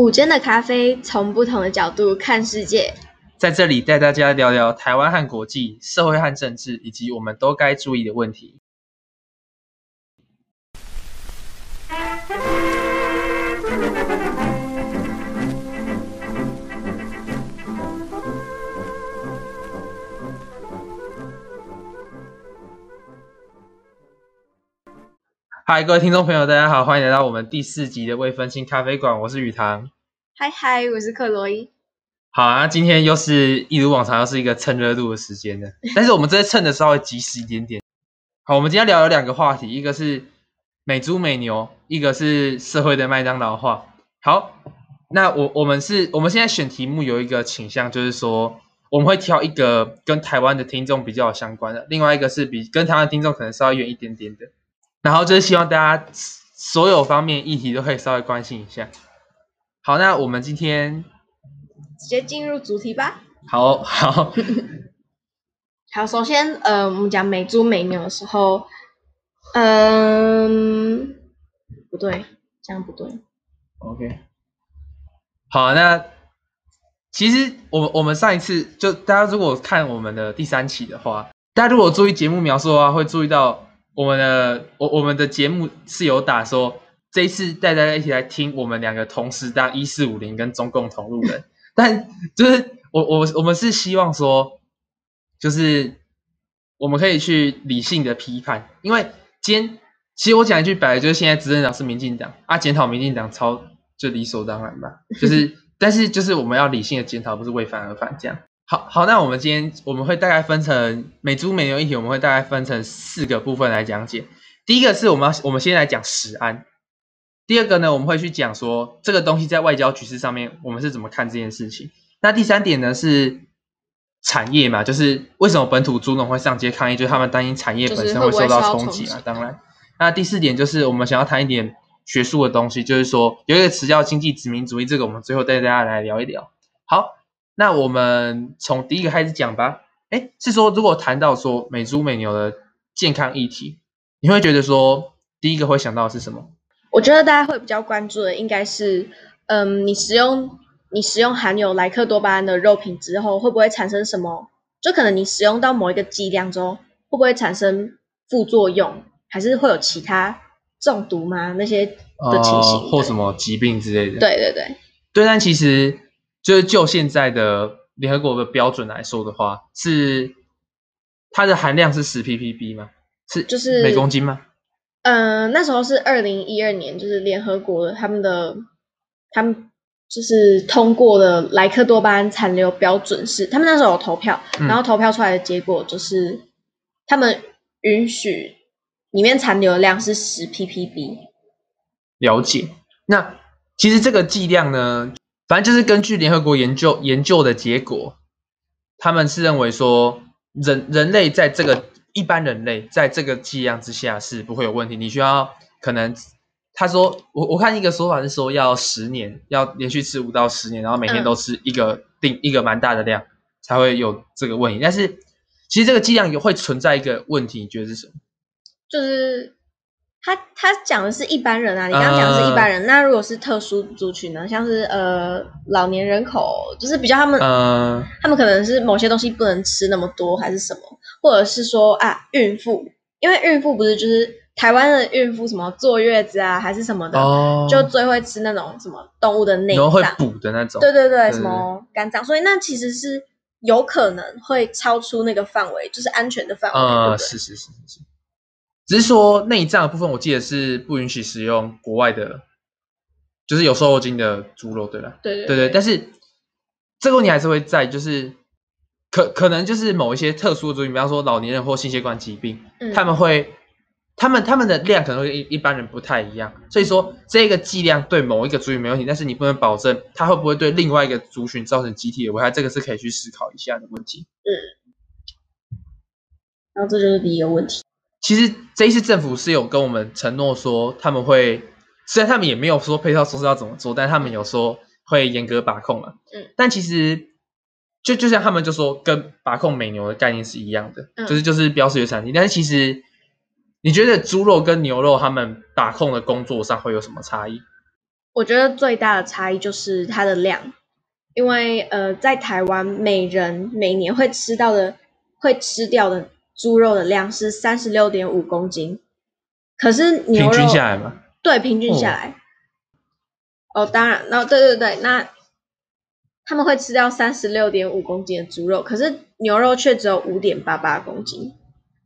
五间的咖啡，从不同的角度看世界。在这里带大家聊聊台湾和国际、社会和政治，以及我们都该注意的问题。嗨，各位听众朋友，大家好，欢迎来到我们第四集的未分心咖啡馆。我是雨堂。嗨嗨，我是克洛伊。好啊，今天又是一如往常，又是一个蹭热度的时间了。但是我们这次蹭的稍微及时一点点。好，我们今天聊有两个话题，一个是美猪美牛，一个是社会的麦当劳化。好，那我我们是我们现在选题目有一个倾向，就是说我们会挑一个跟台湾的听众比较有相关的，另外一个是比跟台湾的听众可能稍微远一点点的。然后就是希望大家所有方面议题都可以稍微关心一下。好，那我们今天直接进入主题吧。好好 好，首先呃，我们讲美猪美牛的时候，嗯、呃，不对，这样不对。OK。好，那其实我们我们上一次就大家如果看我们的第三期的话，大家如果注意节目描述的话，会注意到。我们的我我们的节目是有打说，这一次带大家一起来听我们两个同时当一四五零跟中共同路人，但就是我我我们是希望说，就是我们可以去理性的批判，因为今天其实我讲一句白了，就是现在执政党是民进党啊，检讨民进党超就理所当然吧，就是 但是就是我们要理性的检讨，不是为反而反这样。好好，那我们今天我们会大概分成美猪美牛议题，我们会大概分成四个部分来讲解。第一个是我们要我们先来讲食安，第二个呢，我们会去讲说这个东西在外交局势上面我们是怎么看这件事情。那第三点呢是产业嘛，就是为什么本土猪农会上街抗议，就是他们担心产业本身会受到冲击嘛。当然，那第四点就是我们想要谈一点学术的东西，就是说有一个词叫经济殖民主义，这个我们最后带大家来聊一聊。好。那我们从第一个开始讲吧。诶，是说如果谈到说美猪美牛的健康议题，你会觉得说第一个会想到的是什么？我觉得大家会比较关注的应该是，嗯，你食用你食用含有莱克多巴胺的肉品之后，会不会产生什么？就可能你使用到某一个剂量之后，会不会产生副作用，还是会有其他中毒吗？那些的情形，或什么疾病之类的？对对对，对，但其实。就是就现在的联合国的标准来说的话，是它的含量是十 ppb 吗？是就是每公斤吗？嗯、呃，那时候是二零一二年，就是联合国他们的他们就是通过的莱克多巴胺残留标准是，他们那时候有投票，然后投票出来的结果就是、嗯、他们允许里面残留的量是十 ppb。了解。那其实这个剂量呢？反正就是根据联合国研究研究的结果，他们是认为说人人类在这个一般人类在这个剂量之下是不会有问题。你需要可能他说我我看一个说法是说要十年，要连续吃五到十年，然后每天都吃一个定、嗯、一个蛮大的量才会有这个问题。但是其实这个剂量也会存在一个问题，你觉得是什么？就是。他他讲的是一般人啊，你刚刚讲的是一般人，呃、那如果是特殊族群呢？像是呃老年人口，就是比较他们，呃、他们可能是某些东西不能吃那么多，还是什么？或者是说啊孕妇，因为孕妇不是就是台湾的孕妇什么坐月子啊，还是什么的，哦、就最会吃那种什么动物的内脏，会补的那种，对对对，什么肝脏，所以那其实是有可能会超出那个范围，就是安全的范围，呃、对对是是是是。只是说内脏的部分，我记得是不允许使用国外的，就是有瘦肉精的猪肉，对吧？对对对对。但是这个问题还是会在，就是可可能就是某一些特殊的族群，比方说老年人或心血管疾病，嗯、他们会他们他们的量可能会一一般人不太一样，所以说这个剂量对某一个族群没问题，但是你不能保证它会不会对另外一个族群造成集体的危害，这个是可以去思考一下的问题。嗯。然后这就是第一个问题。其实这一次政府是有跟我们承诺说，他们会，虽然他们也没有说配套措施要怎么做，但他们有说会严格把控了。嗯，但其实就就像他们就说，跟把控美牛的概念是一样的，嗯、就是就是标示有产地。但是其实你觉得猪肉跟牛肉他们把控的工作上会有什么差异？我觉得最大的差异就是它的量，因为呃，在台湾每人每年会吃到的会吃掉的猪肉的量是三十六点五公斤，可是牛肉平均下来嘛，对，平均下来。哦，哦，当然，然后对对对，那他们会吃掉三十六点五公斤的猪肉，可是牛肉却只有五点八八公斤，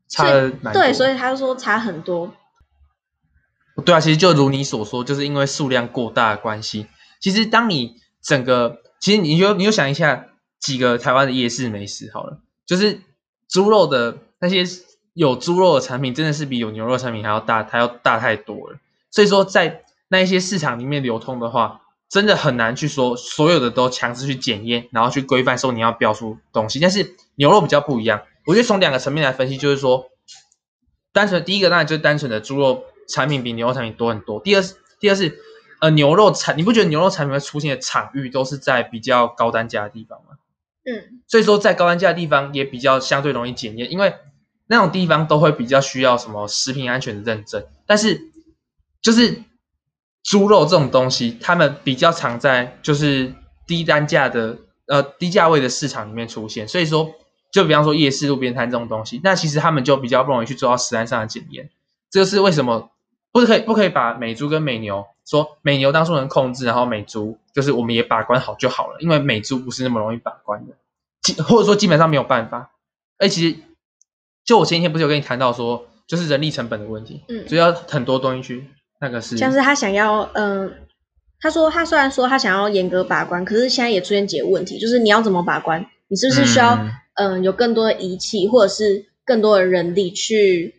差。对，所以他就说差很多。对啊，其实就如你所说，就是因为数量过大的关系。其实当你整个，其实你就你就想一下几个台湾的夜市美食好了，就是猪肉的那些有猪肉的产品，真的是比有牛肉产品还要大，它要大太多了。所以说，在那一些市场里面流通的话，真的很难去说所有的都强制去检验，然后去规范说你要标出东西。但是牛肉比较不一样，我觉得从两个层面来分析，就是说，单纯第一个当然就是单纯的猪肉。产品比牛肉产品多很多。第二是，第二是，呃，牛肉产，你不觉得牛肉产品会出现的场域都是在比较高单价的地方吗？嗯，所以说在高单价的地方也比较相对容易检验，因为那种地方都会比较需要什么食品安全的认证。但是就是猪肉这种东西，他们比较常在就是低单价的呃低价位的市场里面出现。所以说，就比方说夜市路边摊这种东西，那其实他们就比较不容易去做到食安上的检验。这就是为什么不可以不可以把美猪跟美牛说美牛当初能控制，然后美猪就是我们也把关好就好了，因为美猪不是那么容易把关的，基或者说基本上没有办法。哎，其实就我前几天不是有跟你谈到说，就是人力成本的问题，嗯，所以要很多东西去那个是，像是他想要，嗯、呃，他说他虽然说他想要严格把关，可是现在也出现几个问题，就是你要怎么把关？你是不是需要，嗯、呃，有更多的仪器或者是更多的人力去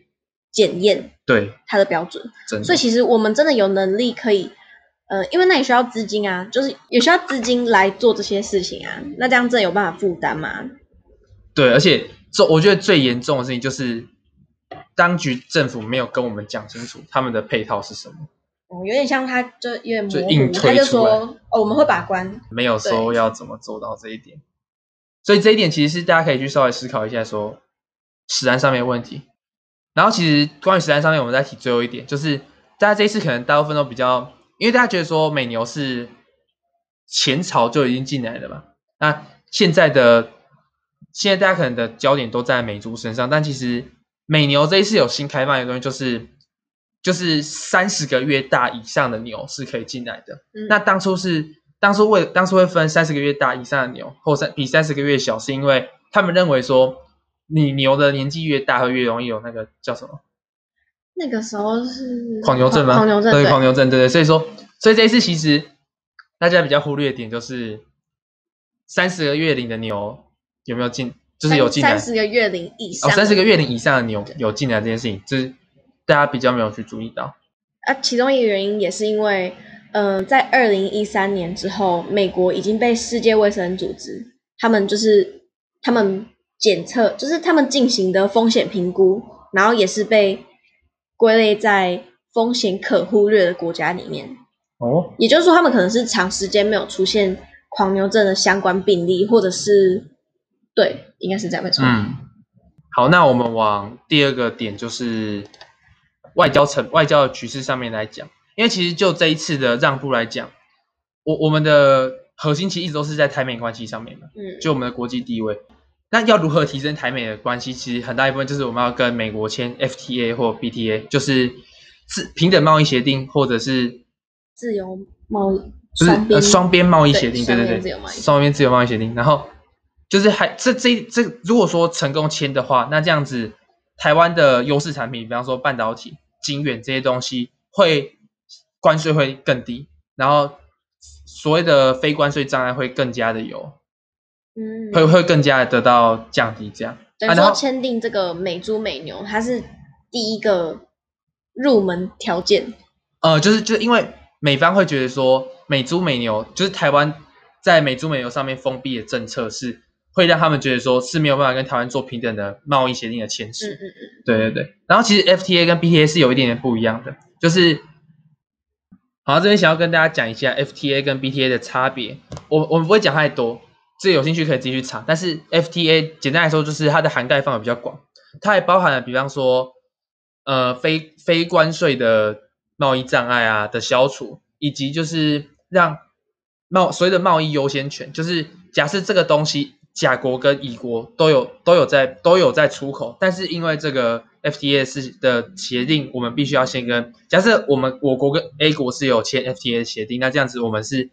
检验？对它的标准，所以其实我们真的有能力可以，呃，因为那也需要资金啊，就是也需要资金来做这些事情啊。那这样真的有办法负担吗？对，而且这我觉得最严重的事情就是，当局政府没有跟我们讲清楚他们的配套是什么。哦，有点像他就有点模糊，硬推出来，他就说哦，我们会把关，没有说要怎么做到这一点。所以这一点其实是大家可以去稍微思考一下说，说食安上面的问题。然后其实关于食安上面，我们再提最后一点，就是大家这一次可能大部分都比较，因为大家觉得说美牛是前朝就已经进来了嘛，那现在的现在大家可能的焦点都在美猪身上，但其实美牛这一次有新开放的东西，就是就是三十个月大以上的牛是可以进来的。嗯、那当初是当初为当初会分三十个月大以上的牛，或三比三十个月小，是因为他们认为说。你牛的年纪越大，会越容易有那个叫什么？那个时候是狂牛症吗？狂牛症，对，狂牛症，对对。所以说，所以这一次其实大家比较忽略的点就是三十个月龄的牛有没有进，就是有进来。三十个月龄以上，三十个月龄以上的牛有进来这件事情，就是大家比较没有去注意到。啊，其中一个原因也是因为，嗯、呃，在二零一三年之后，美国已经被世界卫生组织，他们就是他们。检测就是他们进行的风险评估，然后也是被归类在风险可忽略的国家里面。哦，也就是说，他们可能是长时间没有出现狂牛症的相关病例，或者是对，应该是这样没错。嗯，好，那我们往第二个点，就是外交层、外交的局势上面来讲，因为其实就这一次的让步来讲，我我们的核心其实一直都是在台美关系上面嘛，嗯，就我们的国际地位。那要如何提升台美的关系？其实很大一部分就是我们要跟美国签 FTA 或 BTA，就是自平等贸易协定，或者是自由贸易，就是呃双边贸易协定，对对对，双边自由贸易协定。然后就是还这这这，如果说成功签的话，那这样子台湾的优势产品，比方说半导体、晶圆这些东西，会关税会更低，然后所谓的非关税障碍会更加的有。嗯，会会更加的得到降低，这样。等于说签订这个美猪美牛，它是第一个入门条件。呃，就是就是因为美方会觉得说美猪美牛，就是台湾在美猪美牛上面封闭的政策是会让他们觉得说是没有办法跟台湾做平等的贸易协定的签署。嗯嗯嗯。对对对。然后其实 FTA 跟 BTA 是有一点点不一样的，就是，好，这边想要跟大家讲一下 FTA 跟 BTA 的差别。我我们不会讲太多。这有兴趣可以自己去查，但是 FTA 简单来说就是它的涵盖范围比较广，它还包含了比方说，呃，非非关税的贸易障碍啊的消除，以及就是让贸所谓的贸易优先权，就是假设这个东西甲国跟乙国都有都有在都有在出口，但是因为这个 FTA 是的协定，我们必须要先跟假设我们我国跟 A 国是有签 FTA 的协定，那这样子我们是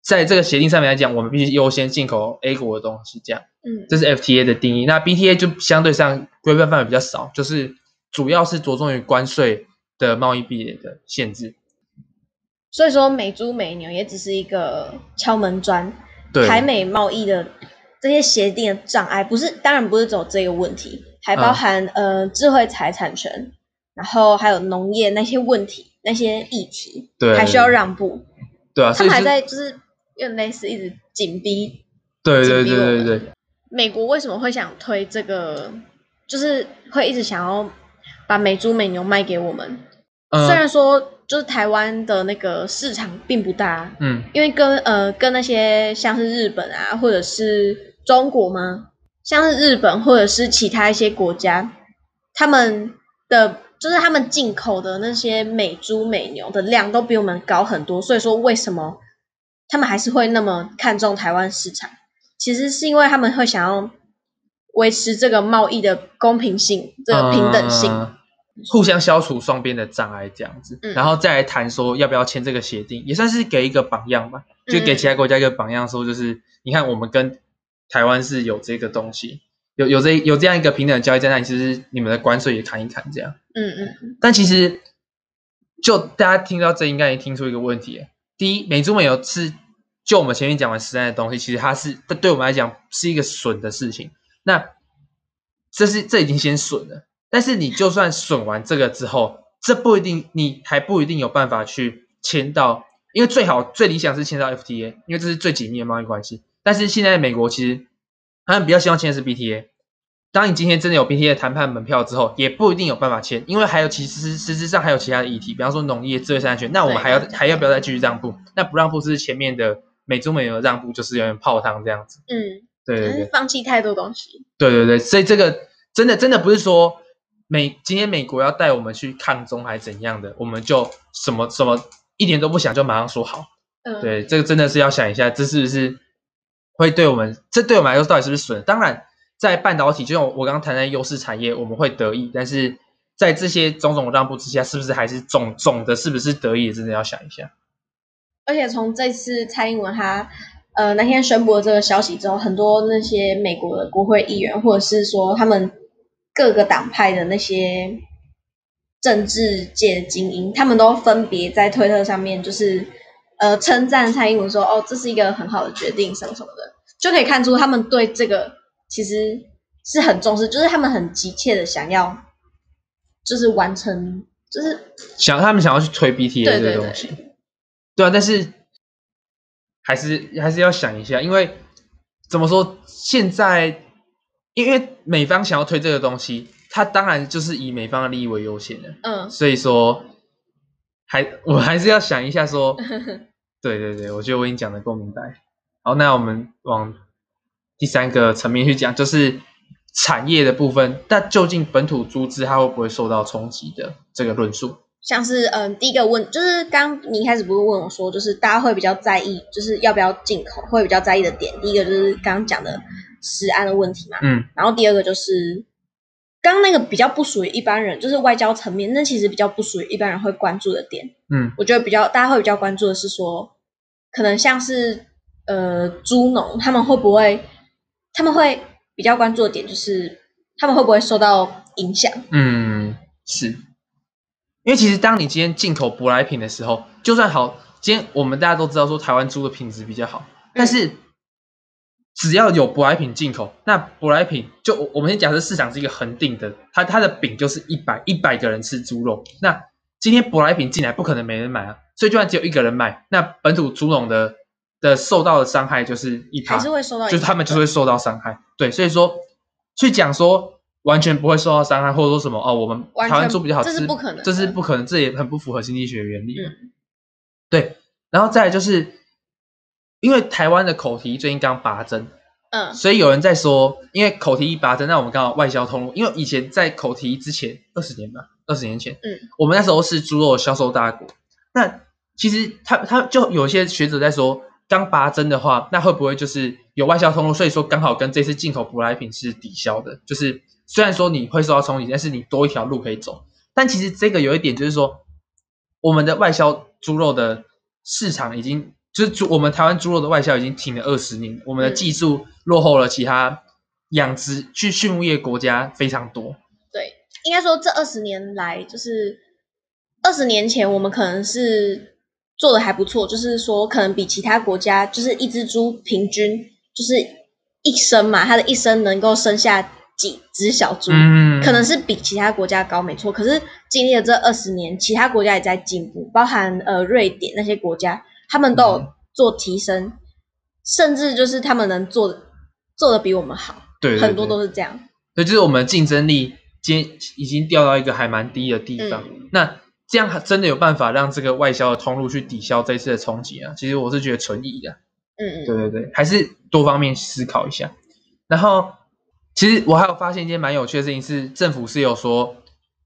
在这个协定上面来讲，我们必须优先进口 A 国的东西，这样，嗯，这是 FTA 的定义。那 BTA 就相对上规范范围比较少，就是主要是着重于关税的贸易壁垒的限制。所以说美猪美牛也只是一个敲门砖，对台美贸易的这些协定的障碍，不是当然不是只有这个问题，还包含、嗯、呃智慧财产权，然后还有农业那些问题那些议题，对，还需要让步。对啊，他们还在就是用类似一直紧逼，对对对对对。美国为什么会想推这个？就是会一直想要把美猪美牛卖给我们，嗯、虽然说。就是台湾的那个市场并不大，嗯，因为跟呃跟那些像是日本啊，或者是中国吗？像是日本或者是其他一些国家，他们的就是他们进口的那些美猪美牛的量都比我们高很多，所以说为什么他们还是会那么看重台湾市场？其实是因为他们会想要维持这个贸易的公平性，这个平等性。嗯互相消除双边的障碍，这样子，嗯、然后再来谈说要不要签这个协定，也算是给一个榜样吧，就给其他国家一个榜样，说就是、嗯、你看我们跟台湾是有这个东西，有有这有这样一个平等的交易在那里，其实你们的关税也砍一砍这样。嗯嗯。但其实就大家听到这，应该也听出一个问题：第一，美猪美油是就我们前面讲完实在的东西，其实它是对我们来讲是一个损的事情。那这是这已经先损了。但是你就算损完这个之后，这不一定，你还不一定有办法去签到，因为最好最理想是签到 FTA，因为这是最紧密的贸易关系。但是现在美国其实他们比较希望签的是 BTA。当你今天真的有 BTA 谈判门票之后，也不一定有办法签，因为还有其实实质上还有其他的议题，比方说农业、智慧财产权，那我们还要还要不要再继续让步？那不让步是前面的美中美牛让步，就是有点泡汤这样子。嗯，对对对，放弃太多东西。对对对，所以这个真的真的不是说。美今天美国要带我们去抗中还是怎样的，我们就什么什么一点都不想就马上说好。嗯，对，这个真的是要想一下，这是不是会对我们，这对我们来说到底是不是损？当然，在半导体，就像我刚刚谈的优势产业，我们会得益，但是在这些种种让步之下，是不是还是总总的，是不是得益？真的要想一下。而且从这次蔡英文他呃那天宣布了这个消息之后，很多那些美国的国会议员，或者是说他们。各个党派的那些政治界的精英，他们都分别在推特上面，就是呃称赞蔡英文说：“哦，这是一个很好的决定，什么什么的。”就可以看出他们对这个其实是很重视，就是他们很急切的想要，就是完成，就是想他们想要去推 BTA 这个东西。对啊，但是还是还是要想一下，因为怎么说现在。因为美方想要推这个东西，他当然就是以美方的利益为优先的。嗯，所以说，还我还是要想一下说，对对对，我觉得我已经讲的够明白。好，那我们往第三个层面去讲，就是产业的部分。但究竟本土猪只它会不会受到冲击的这个论述？像是嗯，第一个问就是刚你一开始不是问我说，就是大家会比较在意，就是要不要进口，会比较在意的点。第一个就是刚刚讲的。食安的问题嘛，嗯，然后第二个就是刚刚那个比较不属于一般人，就是外交层面，那其实比较不属于一般人会关注的点，嗯，我觉得比较大家会比较关注的是说，可能像是呃猪农他们会不会，他们会比较关注的点就是他们会不会受到影响，嗯，是，因为其实当你今天进口舶来品的时候，就算好，今天我们大家都知道说台湾猪的品质比较好，但是。嗯只要有舶来品进口，那舶来品就我们先假设市场是一个恒定的，它它的饼就是一百一百个人吃猪肉。那今天舶来品进来，不可能没人买啊，所以就算只有一个人买，那本土猪农的的受到的伤害就是一趴，还是会受到，就是他们就会受到伤害。对，所以说去讲说完全不会受到伤害，或者说什么哦，我们台湾猪比较好吃，这是不可能，这是不可能，这也很不符合经济学原理。嗯，对，然后再来就是。因为台湾的口蹄最近刚拔针，嗯，所以有人在说，因为口蹄一拔针，那我们刚好外销通路。因为以前在口蹄之前二十年吧，二十年前，嗯，我们那时候是猪肉销售大国。那其实他他就有些学者在说，刚拔针的话，那会不会就是有外销通路？所以说刚好跟这次进口舶来品是抵消的。就是虽然说你会受到冲击，但是你多一条路可以走。但其实这个有一点就是说，我们的外销猪肉的市场已经就是猪我们台湾猪肉的外销已经停了二十年，我们的技术落后了其他养殖去畜牧业国家非常多。对，应该说这二十年来就是。二十年前，我们可能是做的还不错，就是说可能比其他国家，就是一只猪平均就是一生嘛，它的一生能够生下几只小猪，嗯，可能是比其他国家高，没错。可是经历了这二十年，其他国家也在进步，包含呃瑞典那些国家，他们都有做提升，嗯，甚至就是他们能做做的比我们好，对，对，对，很多都是这样。所以就是我们竞争力今已经掉到一个还蛮低的地方，嗯，那。这样真的有办法让这个外销的通路去抵消这次的冲击啊？其实我是觉得存疑的。嗯嗯，对对对，还是多方面思考一下。然后，其实我还有发现一件蛮有趣的事情是，政府是有说，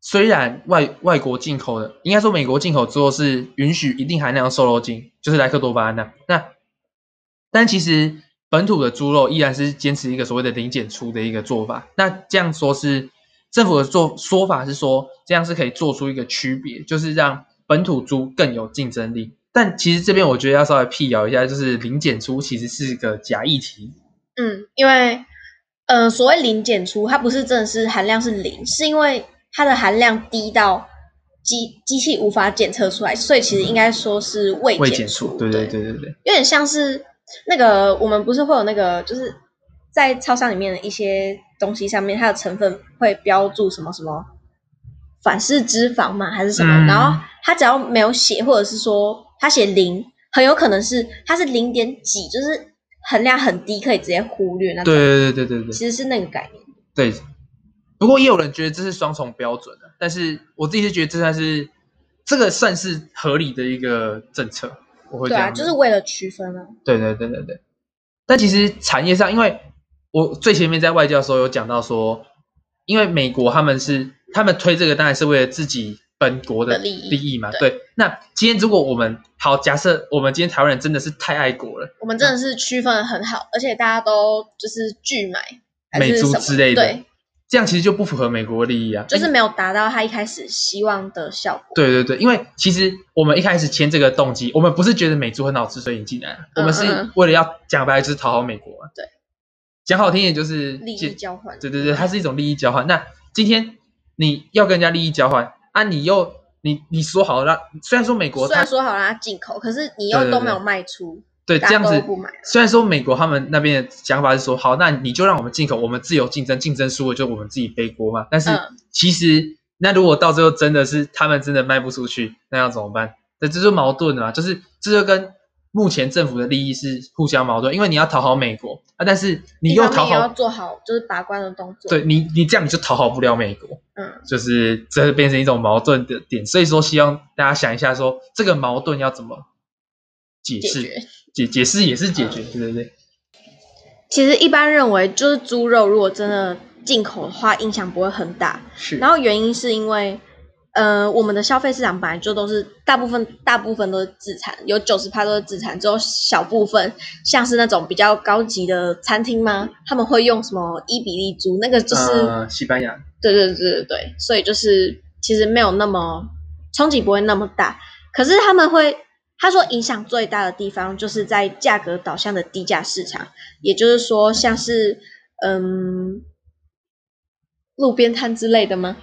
虽然外外国进口的，应该说美国进口之后是允许一定含量瘦肉精，就是莱克多巴胺的。那，但其实本土的猪肉依然是坚持一个所谓的零检出的一个做法。那这样说是。政府的做说法是说，这样是可以做出一个区别，就是让本土猪更有竞争力。但其实这边我觉得要稍微辟谣一下，就是零检出其实是个假议题。嗯，因为呃，所谓零检出，它不是真的是含量是零，是因为它的含量低到机机器无法检测出来，所以其实应该说是未检出。对对对对对，有点像是那个我们不是会有那个，就是在超商里面的一些。东西上面它的成分会标注什么什么反式脂肪嘛，还是什么？嗯、然后它只要没有写，或者是说它写零，很有可能是它是零点几，就是含量很低，可以直接忽略那种。对对对对对对，其实是那个概念。对，不过也有人觉得这是双重标准的，但是我自己是觉得这算是这个算是合理的一个政策。我会对啊，就是为了区分啊。对对对对对，但其实产业上因为。我最前面在外交的时候有讲到说，因为美国他们是他们推这个当然是为了自己本国的利益嘛，对。对，那今天如果我们好假设我们今天台湾人真的是太爱国了，我们真的是区分的很好，而且大家都就是拒买美猪之类的，对，这样其实就不符合美国利益啊，就是没有达到他一开始希望的效果。对对对，因为其实我们一开始签这个动机，我们不是觉得美猪很好吃所以你进来，我们是为了要讲白就是讨好美国嘛，对。讲好听点就是利益交换，对对对，它是一种利益交换。那今天你要跟人家利益交换啊，你又你你说好了，虽然说美国虽然说好了它进口，可是你又都没有卖出，对，对，对，对，这样子。虽然说美国他们那边的想法是说好，那你就让我们进口，我们自由竞争，竞争输了就我们自己背锅嘛。但是其实、嗯、那如果到最后真的是他们真的卖不出去，那要怎么办？对这就是矛盾了嘛，就是这就跟。目前政府的利益是互相矛盾，因为你要讨好美国啊，但是你又讨好，要做好就是把关的动作。对你，你这样你就讨好不了美国，嗯，就是这变成一种矛盾的点。所以说，希望大家想一下说，说这个矛盾要怎么解释？解解释也是解决，嗯、对对对。其实一般认为，就是猪肉如果真的进口的话，影响不会很大。是，然后原因是因为。呃，我们的消费市场本来就都是大部分大部分都是自产，有九十趴都是自产，只有小部分像是那种比较高级的餐厅吗？他们会用什么伊比利猪？那个就是、呃、西班牙。对对对对对，所以就是其实没有那么冲击不会那么大，可是他们会他说影响最大的地方就是在价格导向的低价市场，也就是说像是嗯路边摊之类的吗？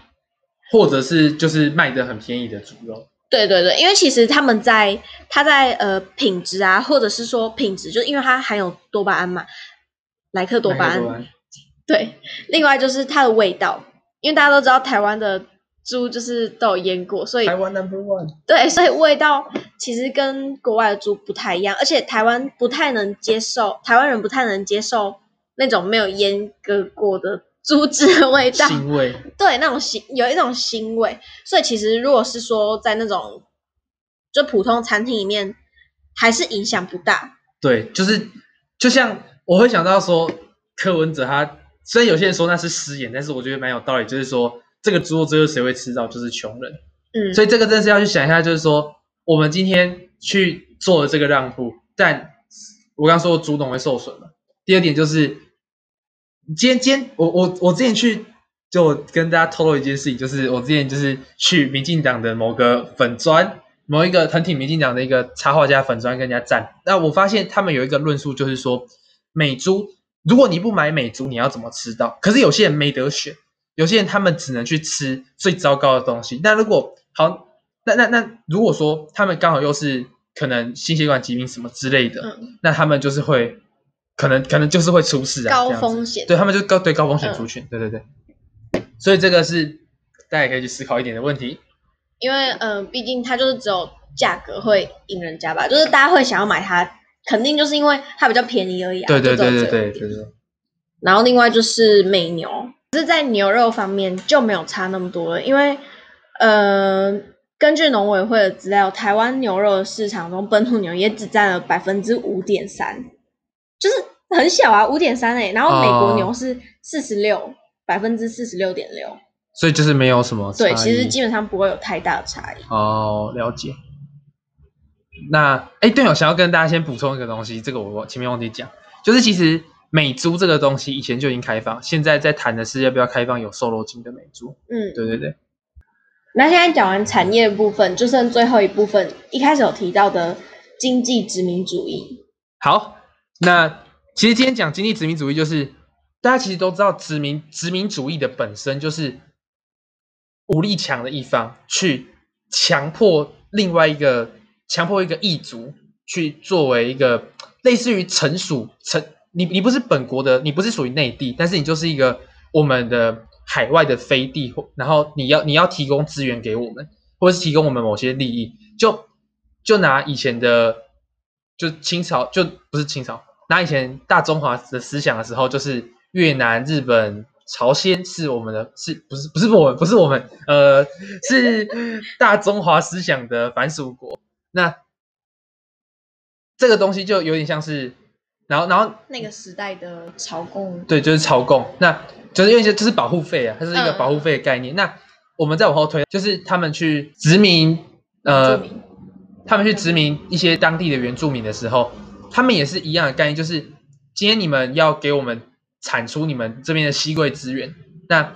或者是就是卖的很便宜的猪肉，对对对，因为其实他们在它在呃品质啊，或者是说品质，就是因为它含有多巴胺嘛，莱克多巴胺，多巴胺，对，另外就是它的味道，因为大家都知道台湾的猪就是都有腌过，所以台湾 number one，对，所以味道其实跟国外的猪不太一样，而且台湾不太能接受，台湾人不太能接受那种没有阉割过的。猪汁的味道，腥味，对，那种腥，有一种腥味，所以其实如果是说在那种就普通餐厅里面，还是影响不大。对，就是就像我会想到说，柯文哲他虽然有些人说那是失言，但是我觉得蛮有道理，就是说这个猪肉最后谁会吃到，就是穷人。嗯，所以这个真是要去想一下，就是说我们今天去做了这个让步，但我刚刚说的猪农会受损了。第二点就是，今天今天我我我之前去就跟大家透露一件事情，就是我之前就是去民进党的某个粉砖，某一个很挺民进党的一个插画家粉砖跟人家站，那我发现他们有一个论述，就是说美猪，如果你不买美猪，你要怎么吃到？可是有些人没得选，有些人他们只能去吃最糟糕的东西。那如果好。那那那，如果说他们刚好又是可能心血管疾病什么之类的，嗯、那他们就是会可能可能就是会出事啊，高风险，对他们就高对高风险族群，嗯、对对对，所以这个是大家也可以去思考一点的问题。因为嗯、呃，毕竟它就是只有价格会引人家吧，就是大家会想要买它，肯定就是因为它比较便宜而已啊。对对对对对对对。然后另外就是美牛，就是在牛肉方面就没有差那么多了，因为呃。根据农委会的资料，台湾牛肉的市场中，本土牛也只占了百分之五点三，就是很小啊，五点三哎。然后美国牛是四十六，百分之四十六点六，所以就是没有什么。对，其实基本上不会有太大的差异。哦，了解。那哎，对，我想要跟大家先补充一个东西，这个我前面忘记讲，就是其实美猪这个东西以前就已经开放，现在在谈的是要不要开放有瘦肉精的美猪。嗯，对对对。那现在讲完产业的部分，就剩最后一部分，一开始有提到的经济殖民主义。好，那其实今天讲经济殖民主义，就是大家其实都知道，殖民殖民主义的本身就是武力强的一方去强迫另外一个强迫一个异族去作为一个类似于臣属臣，你你不是本国的，你不是属于内地，但是你就是一个我们的。海外的飞地，然后你要你要提供资源给我们，或者是提供我们某些利益，就就拿以前的，就清朝就不是清朝，拿以前大中华的思想的时候，就是越南、日本、朝鲜是我们的，是不是不是我们不是我们，呃，是大中华思想的藩属国。那这个东西就有点像是，然后然后那个时代的朝贡，对，就是朝贡那。就是因为就是保护费啊，它是一个保护费的概念。嗯、那我们再往后推，就是他们去殖民，呃，他们去殖民一些当地的原住民的时候，他们也是一样的概念，就是今天你们要给我们产出你们这边的稀贵资源，那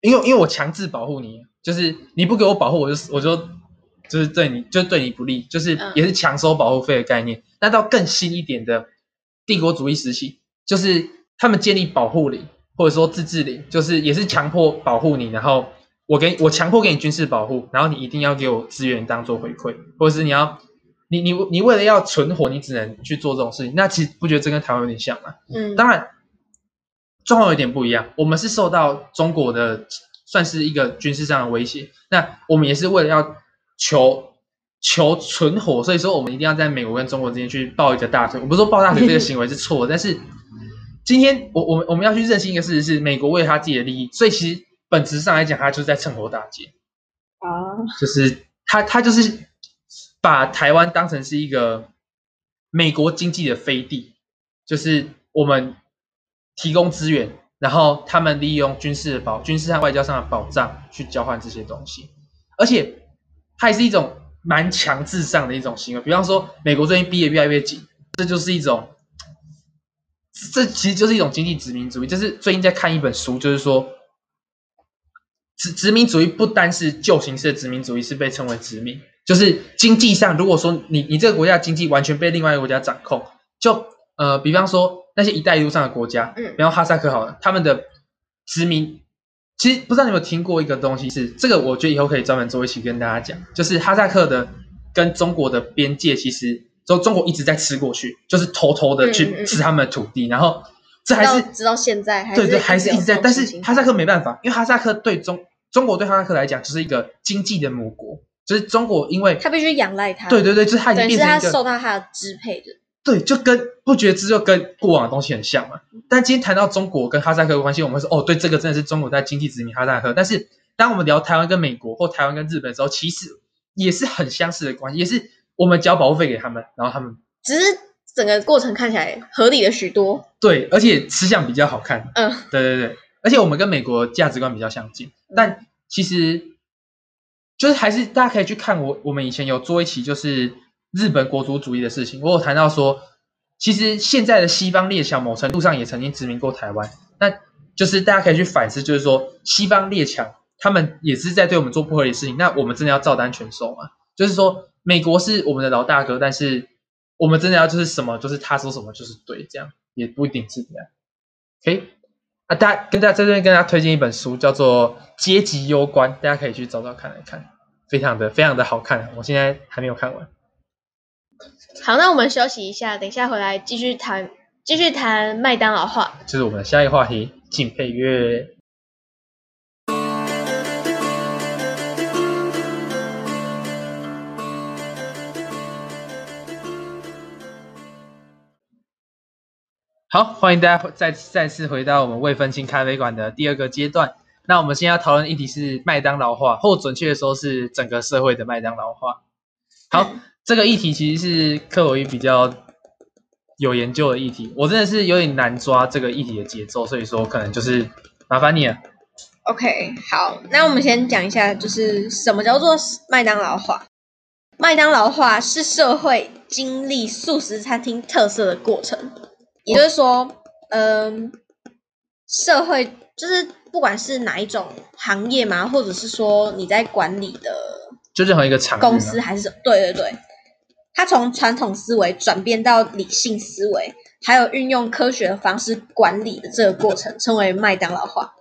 因为因为我强制保护你，就是你不给我保护，我就我就就是对你就对你不利，就是也是强收保护费的概念。那到更新一点的帝国主义时期，就是他们建立保护领。或者说自治领，就是也是强迫保护你，然后我给我强迫给你军事保护，然后你一定要给我资源当做回馈，或者是你要你你你为了要存活，你只能去做这种事情。那其实不觉得这跟台湾有点像吗？嗯，当然状况有点不一样。我们是受到中国的算是一个军事上的威胁，那我们也是为了要求求存活，所以说我们一定要在美国跟中国之间去抱一个大腿。我不是说抱大腿这个行为是错，但是。今天我我们我们要去认清一个事实是，美国为了他自己的利益，所以其实本质上来讲，他就是在趁火打劫啊，就是他他就是把台湾当成是一个美国经济的飞地，就是我们提供资源，然后他们利用军事的保军事和外交上的保障去交换这些东西，而且它也是一种蛮强制上的一种行为，比方说美国最近逼得越来越紧，这就是一种。这其实就是一种经济殖民主义。就是最近在看一本书，就是说，殖殖民主义不单是旧形式的殖民主义，是被称为殖民。就是经济上，如果说你你这个国家的经济完全被另外一个国家掌控，就呃，比方说那些一带一路上的国家，嗯，比方哈萨克好了，他们的殖民，其实不知道你有没有听过一个东西是，是这个，我觉得以后可以专门做一期跟大家讲，就是哈萨克的跟中国的边界其实。都中国一直在吃过去，就是偷偷的去吃他们的土地，嗯嗯、然后这还是直到现在还是，对对，还是一直在。但是哈萨克没办法，因为哈萨克对中中国对哈萨克来讲就是一个经济的母国，就是中国因为他必须仰赖他，对对对，就是他已经变成一个是他受到他的支配的，对，就跟不觉知就跟过往的东西很像嘛。但今天谈到中国跟哈萨克的关系，我们会说哦，对，这个真的是中国在经济殖民哈萨克。但是当我们聊台湾跟美国或台湾跟日本的时候，其实也是很相似的关系，也是我们交保护费给他们，然后他们。只是整个过程看起来合理了许多，对，而且吃相比较好看，嗯，对对对，而且我们跟美国价值观比较相近，但其实就是还是大家可以去看我我们以前有做一期就是日本国族主义的事情，我有谈到说，其实现在的西方列强某程度上也曾经殖民过台湾，那就是大家可以去反思，就是说西方列强他们也是在对我们做不合理的事情，那我们真的要照单全收吗？就是说美国是我们的老大哥，但是我们真的要就是什么就是他说什么就是对，这样也不一定是这样。OK，啊，大家跟大家在这边跟大家推荐一本书，叫做《阶级攸关》，大家可以去找找看来看，非常的非常的好看，我现在还没有看完。好，那我们休息一下，等一下回来继续谈，继续谈麦当劳话。这是我们的下一个话题，请配乐。好，欢迎大家再再次回到我们未分清咖啡馆的第二个阶段。那我们现在要讨论的议题是麦当劳化，或准确的说是整个社会的麦当劳化。好。嗯这个议题其实是克洛伊比较有研究的议题，我真的是有点难抓这个议题的节奏，所以说可能就是麻烦你了。OK，好，那我们先讲一下，就是什么叫做麦当劳化？麦当劳化是社会经历素食餐厅特色的过程，也就是说，嗯、呃，社会就是不管是哪一种行业嘛，或者是说你在管理的，就任何一个厂公司还是对对对。他从传统思维转变到理性思维，还有运用科学的方式管理的这个过程，称为麦当劳化。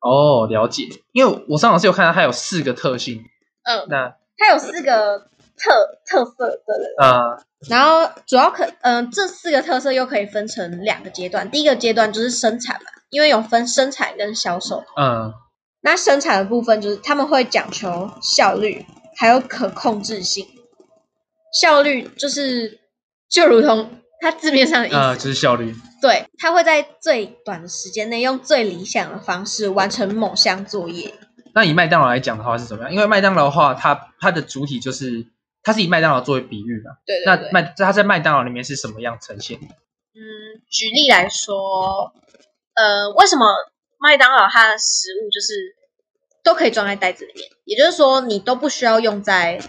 哦，了解。因为我上次有看到它有四个特性。嗯，那它有四个特特色的。啊、嗯。然后主要可，嗯、呃，这四个特色又可以分成两个阶段。第一个阶段就是生产嘛，因为有分生产跟销售。嗯。那生产的部分就是他们会讲求效率，还有可控制性。效率就是就如同它字面上的意思，啊，就是效率。对，它会在最短的时间内用最理想的方式完成某项作业。那以麦当劳来讲的话是怎么样？因为麦当劳的话，它它的主体就是它是以麦当劳作为比喻嘛。对，对，对。那麦它在麦当劳里面是什么样呈现？嗯，举例来说，呃，为什么麦当劳它的食物就是都可以装在袋子里面？也就是说，你都不需要用在。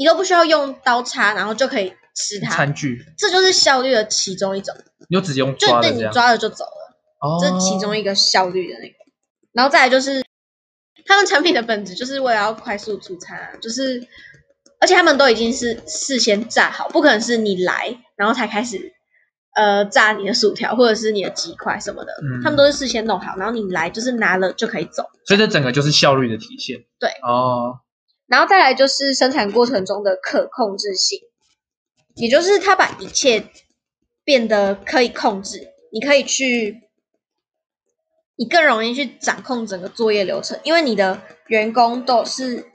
你都不需要用刀叉，然后就可以吃它。餐具，这就是效率的其中一种。你就直接用抓的，就对你抓了就走了。哦，这是其中一个效率的那个。然后再来就是，他们产品的本质就是为了要快速出餐啊，就是而且他们都已经是事先炸好，不可能是你来然后才开始呃炸你的薯条或者是你的鸡块什么的。嗯，他们都是事先弄好，然后你来就是拿了就可以走。所以这整个就是效率的体现。对。哦。然后再来就是生产过程中的可控制性，也就是他把一切变得可以控制，你可以去，你更容易去掌控整个作业流程，因为你的员工都是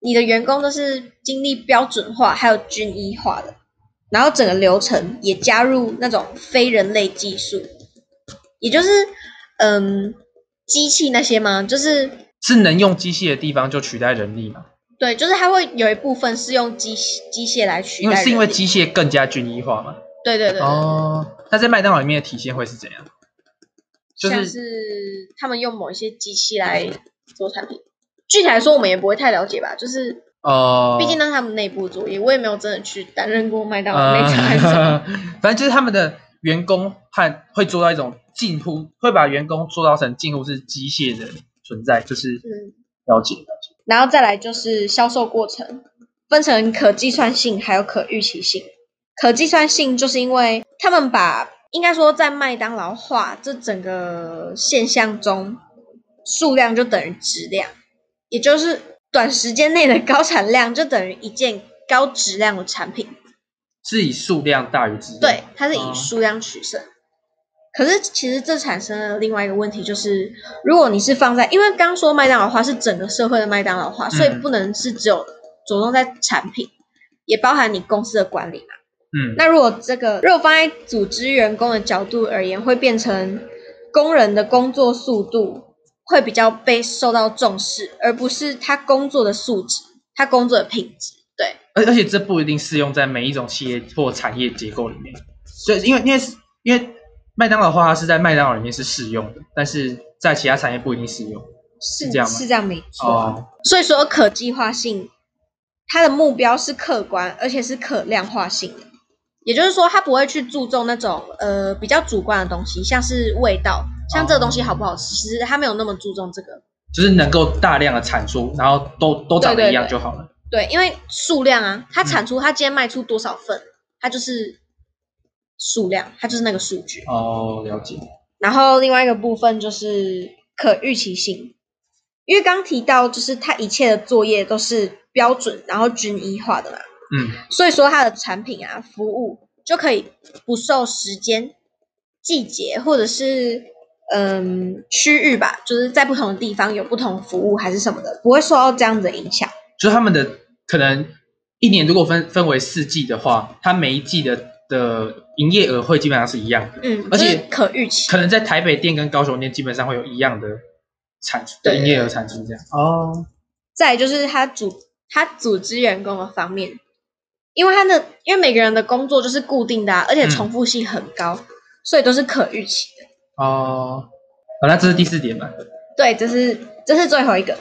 你的员工都是经历标准化还有均一化的，然后整个流程也加入那种非人类技术，也就是嗯机器那些吗？就是是能用机器的地方就取代人力吗？对，就是它会有一部分是用机机械来取代，因为是因为机械更加均一化嘛。对对对，对。哦，那在麦当劳里面的体现会是怎样？就是、像是他们用某一些机器来做产品，具体来说我们也不会太了解吧。就是哦，毕竟那是他们内部作业，我也没有真的去担任过麦当劳内场。反正就是他们的员工和会做到一种近乎，会把员工做到成近乎是机械的存在，就是了解。嗯然后再来就是销售过程，分成可计算性还有可预期性。可计算性就是因为他们把应该说在麦当劳化这整个现象中，数量就等于质量，也就是短时间内的高产量就等于一件高质量的产品，是以数量大于质量。对，它是以数量取胜。哦可是，其实这产生了另外一个问题，就是如果你是放在，因为刚刚说麦当劳化是整个社会的麦当劳化，嗯，所以不能是只有着重在产品，也包含你公司的管理嘛。嗯，那如果这个如果放在组织员工的角度而言，会变成工人的工作速度会比较被受到重视，而不是他工作的素质，他工作的品质。对，而而且这不一定适用在每一种企业或产业结构里面。所以，因为因为因为。麦当劳的话，它是在麦当劳里面是适用的，但是在其他产业不一定适用，是这样吗？是这样没错。哦。所以说可计划性它的目标是客观，而且是可量化性的。也就是说，它不会去注重那种呃比较主观的东西，像是味道，像这个东西好不好吃，其实它没有那么注重这个，就是能够大量的产出，然后都都长得一样就好了。对，对，对，对，因为数量啊，它产出，它今天卖出多少份，它就是数量，它就是那个数据。哦，了解。然后另外一个部分就是可预期性，因为刚提到就是它一切的作业都是标准然后均一化的嘛。嗯，所以说它的产品啊，服务就可以不受时间、季节或者是嗯区域吧，就是在不同的地方有不同服务还是什么的，不会受到这样子的影响。就是他们的可能一年如果分分为四季的话，它每一季的的营业额会基本上是一样的，嗯，而且可预期，可能在台北店跟高雄店基本上会有一样的产出对营业额产出这样。哦，再就是他组他组织员工的方面。因为他的，因为每个人的工作就是固定的啊，而且重复性很高，嗯、所以都是可预期的。哦，好，那这是第四点吧？对，这是这是最后一个，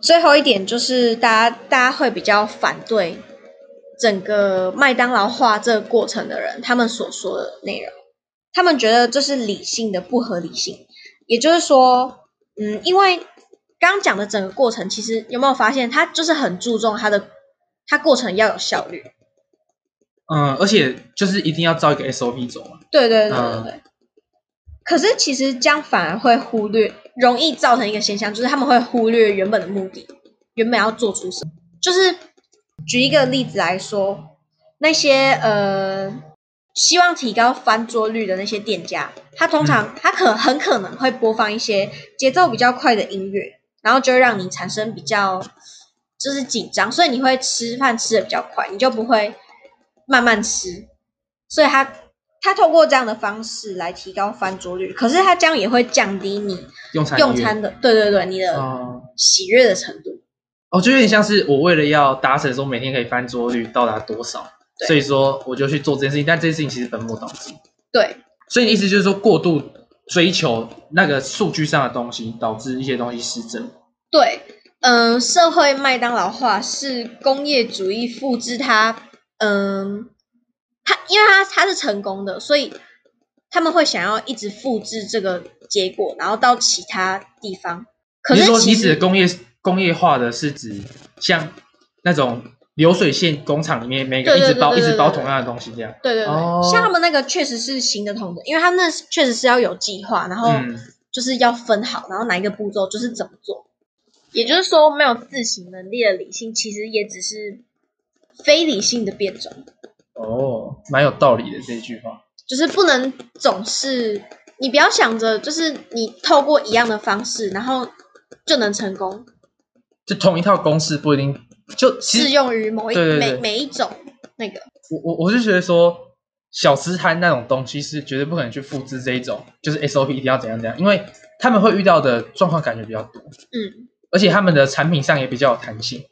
最后一点就是大家大家会比较反对整个麦当劳化这个过程的人，他们所说的内容，他们觉得这是理性的不合理性，也就是说，嗯，因为刚刚讲的整个过程，其实有没有发现，他就是很注重他的。他过程要有效率，嗯，而且就是一定要照一个 SOP 走嘛。对对对对对。嗯、可是其实这样反而会忽略，容易造成一个现象，就是他们会忽略原本的目的，原本要做出什么。就是举一个例子来说，那些呃希望提高翻桌率的那些店家，他通常他可很可能会播放一些节奏比较快的音乐，然后就会让你产生比较。就是紧张，所以你会吃饭吃的比较快，你就不会慢慢吃。所以他他透过这样的方式来提高翻桌率，可是他这样也会降低你用餐用餐的，对对对，你的喜悦的程度。哦，就有点像是我为了要达成说每天可以翻桌率到达多少，所以说我就去做这件事情，但这件事情其实本末倒置。对，所以你意思就是说过度追求那个数据上的东西，导致一些东西失真。对。嗯、呃，社会麦当劳化是工业主义复制它，嗯，它因为它它是成功的，所以他们会想要一直复制这个结果，然后到其他地方。可是，其实你说你指的工业工业化的是指像那种流水线工厂里面每个一直包一直包同样的东西这样？对对对，哦、像他们那个确实是行得通的，因为他们那确实是要有计划，然后就是要分好，然后哪一个步骤就是怎么做。也就是说，没有自省能力的理性，其实也只是非理性的变种。哦，蛮有道理的这一句话。就是不能总是，你不要想着，就是你透过一样的方式，然后就能成功。就同一套公式不一定就适用于某一每每一种那个。我我我是觉得说，小吃摊那种东西是绝对不可能去复制这一种，就是 SOP 一定要怎样怎样，因为他们会遇到的状况感觉比较多。嗯。而且他们的产品上也比较有弹性。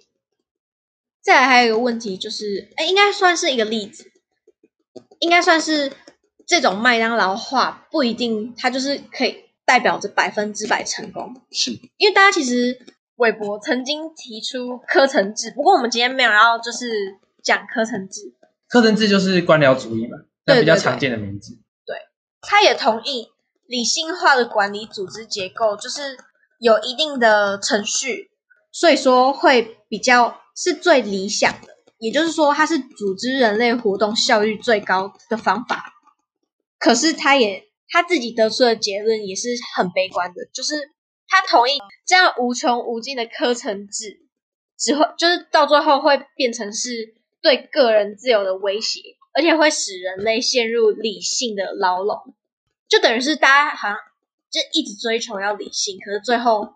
再来还有一个问题就是，哎，应该算是一个例子，应该算是这种麦当劳化不一定，它就是可以代表着百分之百成功。是，因为大家其实韦伯曾经提出科层制，不过我们今天没有要就是讲科层制。科层制就是官僚主义嘛，那比较常见的名字。对，他也同意理性化的管理组织结构，就是。有一定的程序，所以说会比较是最理想的，也就是说，它是组织人类活动效率最高的方法。可是，他也他自己得出的结论也是很悲观的，就是他同意这样无穷无尽的科层制，只会就是到最后会变成是对个人自由的威胁，而且会使人类陷入理性的牢笼，就等于是大家好像。就一直追求要理性，可是最后，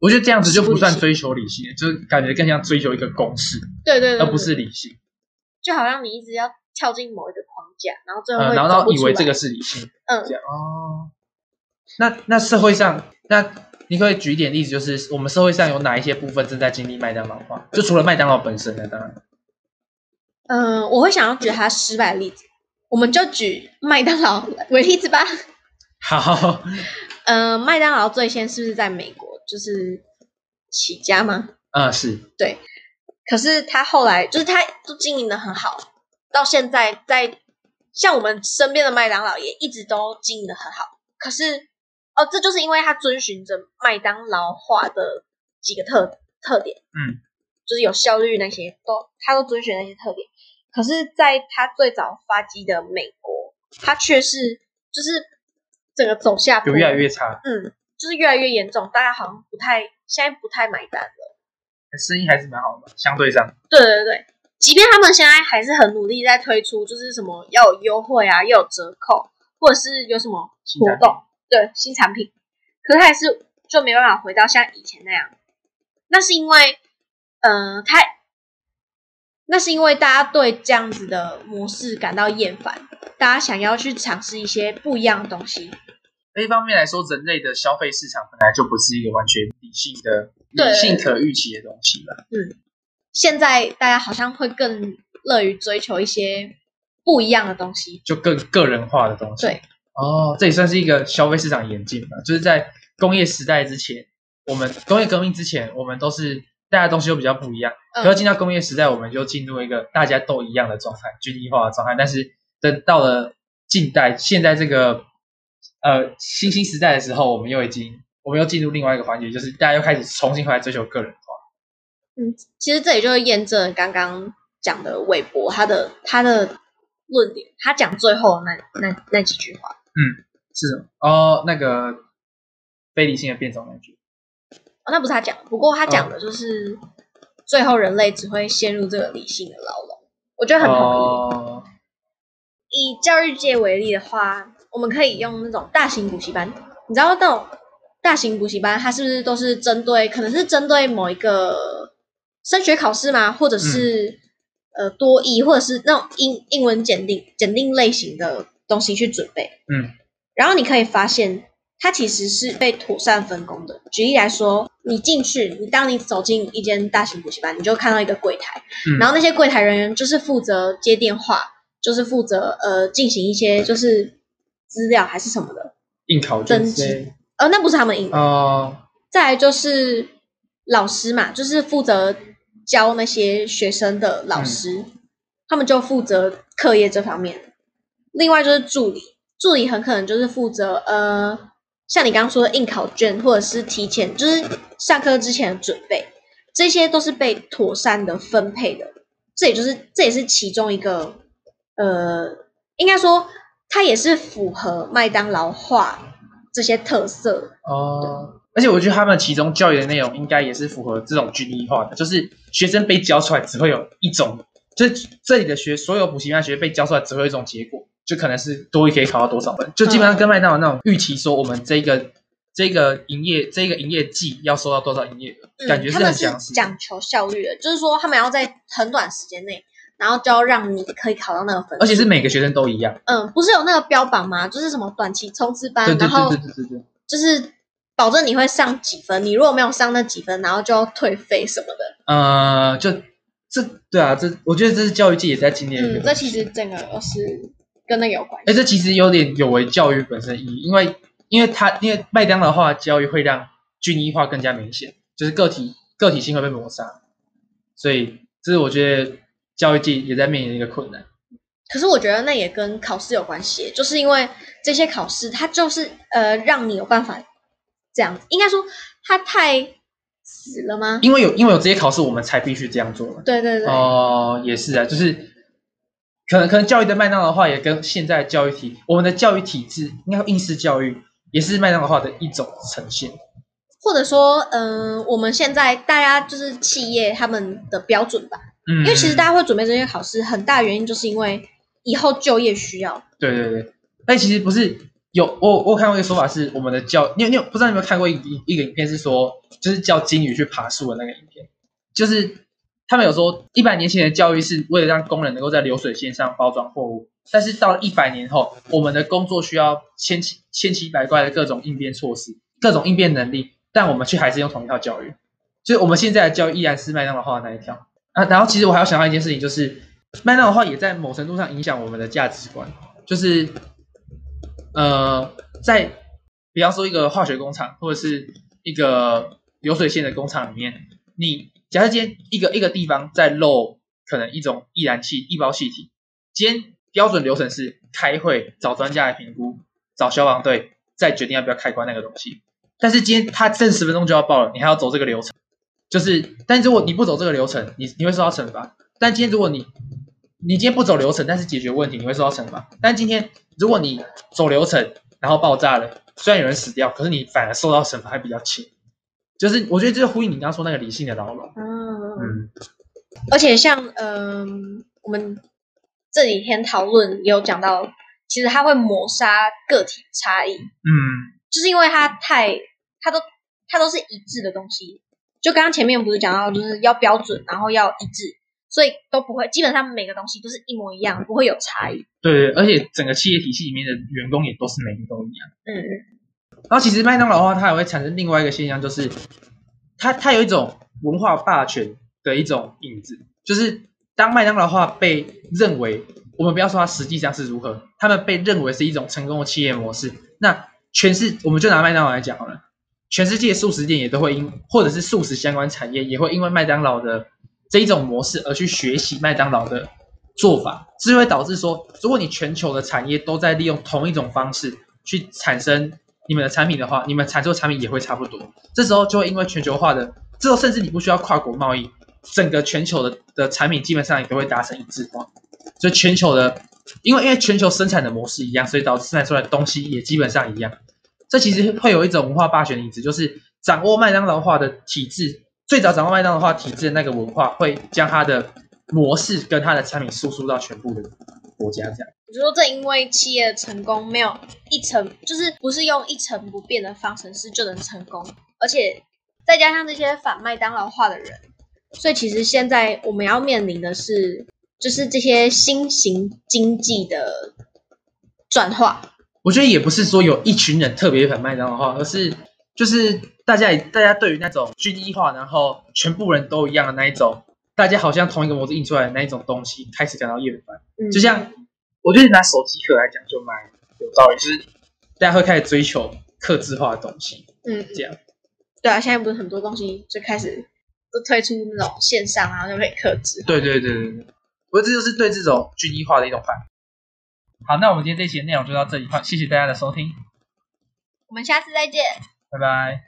我觉得这样子就不算追求理性，就是感觉更像追求一个公式，对对对，而不是理性。就好像你一直要跳进某一个框架，然后最后、嗯、然后以为这个是理性，嗯，这样哦。那那社会上，那你可以举一点例子，就是我们社会上有哪一些部分正在经历麦当劳化？就除了麦当劳本身呢？当然，嗯，我会想要举它失败的例子，我们就举麦当劳为例子吧。好，呃，麦当劳最先是不是在美国就是起家吗？啊，是。对。可是他后来就是他都经营的很好，到现在在像我们身边的麦当劳也一直都经营的很好。可是哦，这就是因为他遵循着麦当劳化的几个特特点，嗯，就是有效率那些都他都遵循那些特点。可是，在他最早发迹的美国，他却是就是整个走下坡，有越来越差，嗯，就是越来越严重，大家好像不太现在不太买单了。生意还是蛮好的，相对上。对对对，即便他们现在还是很努力在推出，就是什么要有优惠啊，要有折扣，或者是有什么活动，对新产品，可是他还是就没办法回到像以前那样。那是因为，嗯、呃，他。那是因为大家对这样子的模式感到厌烦，大家想要去尝试一些不一样的东西。另一方面来说，人类的消费市场本来就不是一个完全理性的、理性可预期的东西吧？嗯，现在大家好像会更乐于追求一些不一样的东西，就更个人化的东西。对，哦，这也算是一个消费市场演进吧？就是在工业时代之前，我们工业革命之前，我们都是。大家东西都比较不一样，可是进到工业时代，我们就进入一个大家都一样的状态，均一化的状态。但是等到了近代，现在这个呃新兴时代的时候，我们又已经，我们又进入另外一个环节，就是大家又开始重新回来追求个人化。嗯，其实这里就是验证刚刚讲的韦伯他的他的论点，他讲最后那那那几句话。嗯，是哦，那个非理性的变种那句。哦、那不是他讲，不过他讲的就是最后人类只会陷入这个理性的牢笼，我觉得很同意。哦、以教育界为例的话，我们可以用那种大型补习班，你知道那种大型补习班，它是不是都是针对，可能是针对某一个升学考试吗？或者是、嗯、呃多义，或者是那种英英文检定检定类型的东西去准备。嗯，然后你可以发现。它其实是被妥善分工的。举例来说，你进去，你当你走进一间大型补习班，你就看到一个柜台，嗯、然后那些柜台人员就是负责接电话，就是负责呃进行一些就是资料还是什么的应考登记。呃，那不是他们应哦。再来就是老师嘛，就是负责教那些学生的老师，嗯、他们就负责课业这方面。另外就是助理，助理很可能就是负责呃。像你刚刚说的印考卷，或者是提前就是上课之前的准备，这些都是被妥善的分配的。这也就是这也是其中一个，呃，应该说它也是符合麦当劳化这些特色哦。而且我觉得他们其中教育的内容应该也是符合这种均一化的，就是学生被教出来只会有一种，就这里的学所有补习班学生被教出来只会有一种结果。就可能是多一可以考到多少分就基本上跟麦当劳那种预期说我们这个这个营业这个营业季要收到多少营业额感觉是很讲讲求效率的就是说他们要在很短时间内然后就要让你可以考到那个分而且是每个学生都一样。嗯不是有那个标榜吗？就是什么短期冲刺班然后就是保证你会上几分你如果没有上那几分然后就要退费什么的。呃就这对啊这我觉得这是教育界也在今年这其实整个二十跟那个有关系，哎，这其实有点有违教育本身意义，因为，因为它，因为麦当劳化教育会让均一化更加明显，就是个体个体性会被抹杀，所以这是我觉得教育界也在面临一个困难。可是我觉得那也跟考试有关系，就是因为这些考试它就是呃让你有办法这样子，应该说它太死了吗？因为有因为有这些考试，我们才必须这样做嘛。对对对。哦、呃，也是啊，就是。可能可能教育的麦当劳化也跟现在的教育体，我们的教育体制应该应试教育也是麦当劳化的一种呈现，或者说，嗯、呃，我们现在大家就是企业他们的标准吧，嗯，因为其实大家会准备这些考试，很大原因就是因为以后就业需要。对对对，但其实不是有我我有看过一个说法是，我们的教你有你有不知道你有没有看过一一一个影片是说，就是教金鱼去爬树的那个影片，就是。他们有说，一百年前的教育是为了让工人能够在流水线上包装货物，但是到了一百年后，我们的工作需要千奇千奇百怪的各种应变措施、各种应变能力，但我们却还是用同一套教育，所以我们现在的教育依然是麦当劳化的那一条啊。然后，其实我还要想到一件事情，就是麦当劳化也在某程度上影响我们的价值观，就是呃，在比方说一个化学工厂或者是一个流水线的工厂里面，你。假设今天一个一个地方在漏可能一种易燃气、易爆气体，今天标准流程是开会找专家来评估，找消防队再决定要不要开关那个东西。但是今天它剩十分钟就要爆了，你还要走这个流程，就是，但如果你不走这个流程，你你会受到惩罚。但今天如果你你今天不走流程，但是解决问题，你会受到惩罚。但今天如果你走流程，然后爆炸了，虽然有人死掉，可是你反而受到惩罚还比较轻。就是我觉得这是呼应你刚刚说那个理性的牢笼。嗯嗯。而且像嗯、呃，我们这几天讨论也有讲到，其实它会抹杀个体差异。嗯。就是因为它太，它都它都是一致的东西。就刚刚前面不是讲到，就是要标准，然后要一致。所以都不会，基本上每个东西都是一模一样，不会有差异。对对，而且整个企业体系里面的员工也都是每个都一样。嗯嗯。然后其实麦当劳的话，它也会产生另外一个现象，就是它它有一种文化霸权的一种影子，就是当麦当劳的话被认为，我们不要说它实际上是如何，他们被认为是一种成功的企业模式，那全世我们就拿麦当劳来讲好了，全世界速食店也都会因，或者是速食相关产业也会因为麦当劳的。这一种模式而去学习麦当劳的做法，是会导致说，如果你全球的产业都在利用同一种方式去产生你们的产品的话，你们产出的产品也会差不多。这时候就会因为全球化的，这时候甚至你不需要跨国贸易，整个全球的的产品基本上也都会达成一致化。所以全球的，因为因为全球生产的模式一样，所以导致生产出来的东西也基本上一样。这其实会有一种文化霸权的影子，就是掌握麦当劳化的体制。最早掌握麦当劳化体制的那个文化，会将它的模式跟它的产品输出到全部的国家，这样。你说这因为企业的成功没有一成，就是不是用一成不变的方程式就能成功，而且再加上这些反麦当劳化的人，所以其实现在我们要面临的是，就是这些新型经济的转化。我觉得也不是说有一群人特别反麦当劳化，而是就是。大家大家对于那种均一化，然后全部人都一样的那一种，大家好像同一个模子印出来的那一种东西，开始感到厌烦。嗯、就像我觉得拿手机壳来讲，就蛮有道理，就是大家会开始追求刻字化的东西。嗯，这样。对啊，现在不是很多东西就开始都推出那种线上，然后就可以客制。对对对对对，不过这就是对这种均一化的一种反。好，那我们今天这期的内容就到这里，好，谢谢大家的收听，我们下次再见，拜拜。